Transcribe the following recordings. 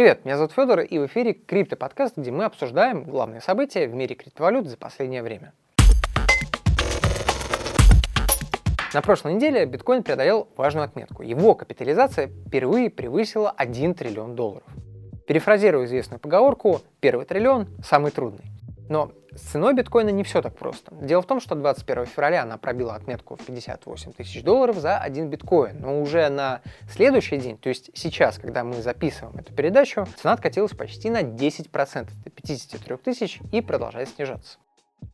Привет, меня зовут Федор, и в эфире Крипто-подкаст, где мы обсуждаем главные события в мире криптовалют за последнее время. На прошлой неделе биткоин преодолел важную отметку. Его капитализация впервые превысила 1 триллион долларов. Перефразирую известную поговорку, первый триллион – самый трудный. Но с ценой биткоина не все так просто. Дело в том, что 21 февраля она пробила отметку в 58 тысяч долларов за один биткоин. Но уже на следующий день, то есть сейчас, когда мы записываем эту передачу, цена откатилась почти на 10% до 53 тысяч и продолжает снижаться.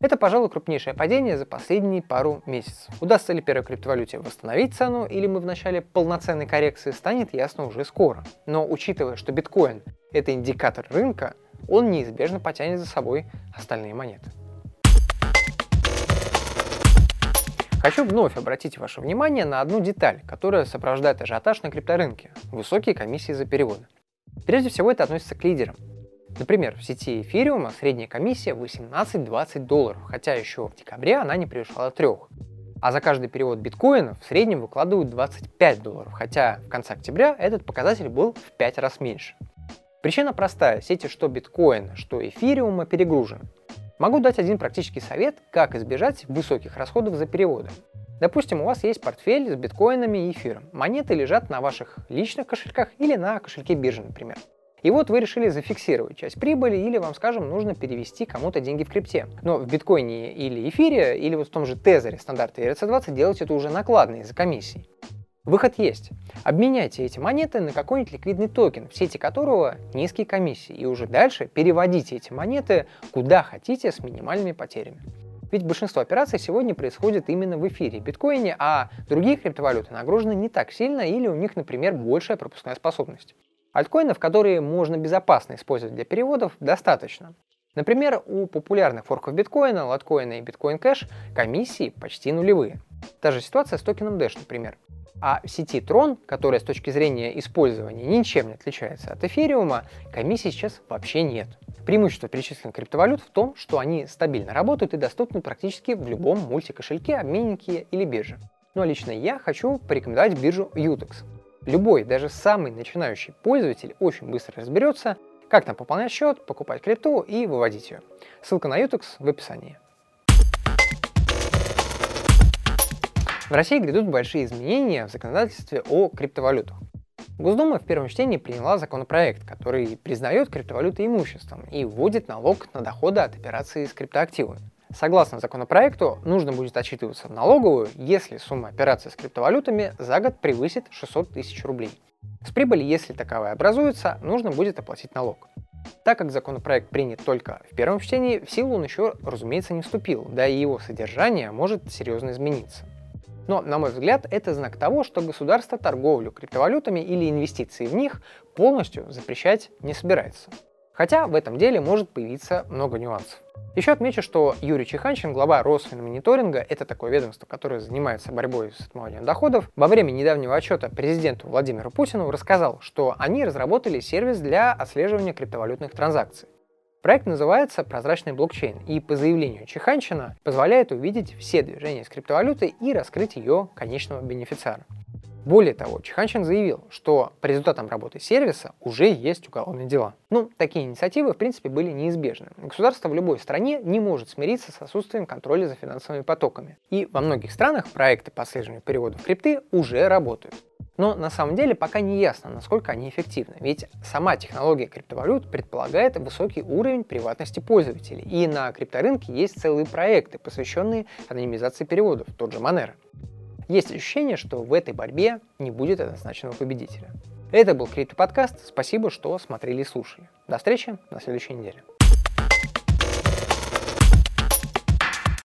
Это, пожалуй, крупнейшее падение за последние пару месяцев. Удастся ли первой криптовалюте восстановить цену или мы в начале полноценной коррекции, станет ясно уже скоро. Но учитывая, что биткоин – это индикатор рынка, он неизбежно потянет за собой остальные монеты. Хочу вновь обратить ваше внимание на одну деталь, которая сопровождает ажиотаж на крипторынке – высокие комиссии за переводы. Прежде всего это относится к лидерам. Например, в сети эфириума средняя комиссия 18-20 долларов, хотя еще в декабре она не превышала 3. А за каждый перевод биткоина в среднем выкладывают 25 долларов, хотя в конце октября этот показатель был в 5 раз меньше. Причина простая, сети что биткоина, что эфириума перегружены. Могу дать один практический совет, как избежать высоких расходов за переводы. Допустим, у вас есть портфель с биткоинами и эфиром. Монеты лежат на ваших личных кошельках или на кошельке биржи, например. И вот вы решили зафиксировать часть прибыли или вам, скажем, нужно перевести кому-то деньги в крипте. Но в биткоине или эфире, или вот в том же тезере стандарта ERC20 делать это уже накладно из-за комиссий. Выход есть. Обменяйте эти монеты на какой-нибудь ликвидный токен, в сети которого низкие комиссии, и уже дальше переводите эти монеты куда хотите с минимальными потерями. Ведь большинство операций сегодня происходит именно в эфире биткоине, а другие криптовалюты нагружены не так сильно или у них, например, большая пропускная способность. Альткоинов, которые можно безопасно использовать для переводов, достаточно. Например, у популярных форков биткоина, латкоина и биткоин кэш комиссии почти нулевые. Та же ситуация с токеном Dash, например. А в сети Tron, которая с точки зрения использования ничем не отличается от эфириума, комиссий сейчас вообще нет. Преимущество перечисленных криптовалют в том, что они стабильно работают и доступны практически в любом мультикошельке, обменнике или бирже. Ну а лично я хочу порекомендовать биржу Utex. Любой, даже самый начинающий пользователь очень быстро разберется, как там пополнять счет, покупать крипту и выводить ее. Ссылка на Utex в описании. В России грядут большие изменения в законодательстве о криптовалютах. Госдума в первом чтении приняла законопроект, который признает криптовалюты имуществом и вводит налог на доходы от операций с криптоактивами. Согласно законопроекту, нужно будет отчитываться в налоговую, если сумма операций с криптовалютами за год превысит 600 тысяч рублей. С прибыли, если таковая образуется, нужно будет оплатить налог. Так как законопроект принят только в первом чтении, в силу он еще, разумеется, не вступил, да и его содержание может серьезно измениться. Но, на мой взгляд, это знак того, что государство торговлю криптовалютами или инвестиции в них полностью запрещать не собирается. Хотя в этом деле может появиться много нюансов. Еще отмечу, что Юрий Чеханчин, глава Росфинмониторинга, это такое ведомство, которое занимается борьбой с отмыванием доходов, во время недавнего отчета президенту Владимиру Путину рассказал, что они разработали сервис для отслеживания криптовалютных транзакций. Проект называется «Прозрачный блокчейн» и по заявлению Чеханчина позволяет увидеть все движения с криптовалютой и раскрыть ее конечного бенефициара. Более того, Чеханчин заявил, что по результатам работы сервиса уже есть уголовные дела. Ну, такие инициативы, в принципе, были неизбежны. Государство в любой стране не может смириться с отсутствием контроля за финансовыми потоками. И во многих странах проекты по отслеживанию переводов крипты уже работают. Но на самом деле пока не ясно, насколько они эффективны, ведь сама технология криптовалют предполагает высокий уровень приватности пользователей, и на крипторынке есть целые проекты, посвященные анонимизации переводов, тот же Monero. Есть ощущение, что в этой борьбе не будет однозначного победителя. Это был Крипто подкаст. Спасибо, что смотрели и слушали. До встречи на следующей неделе.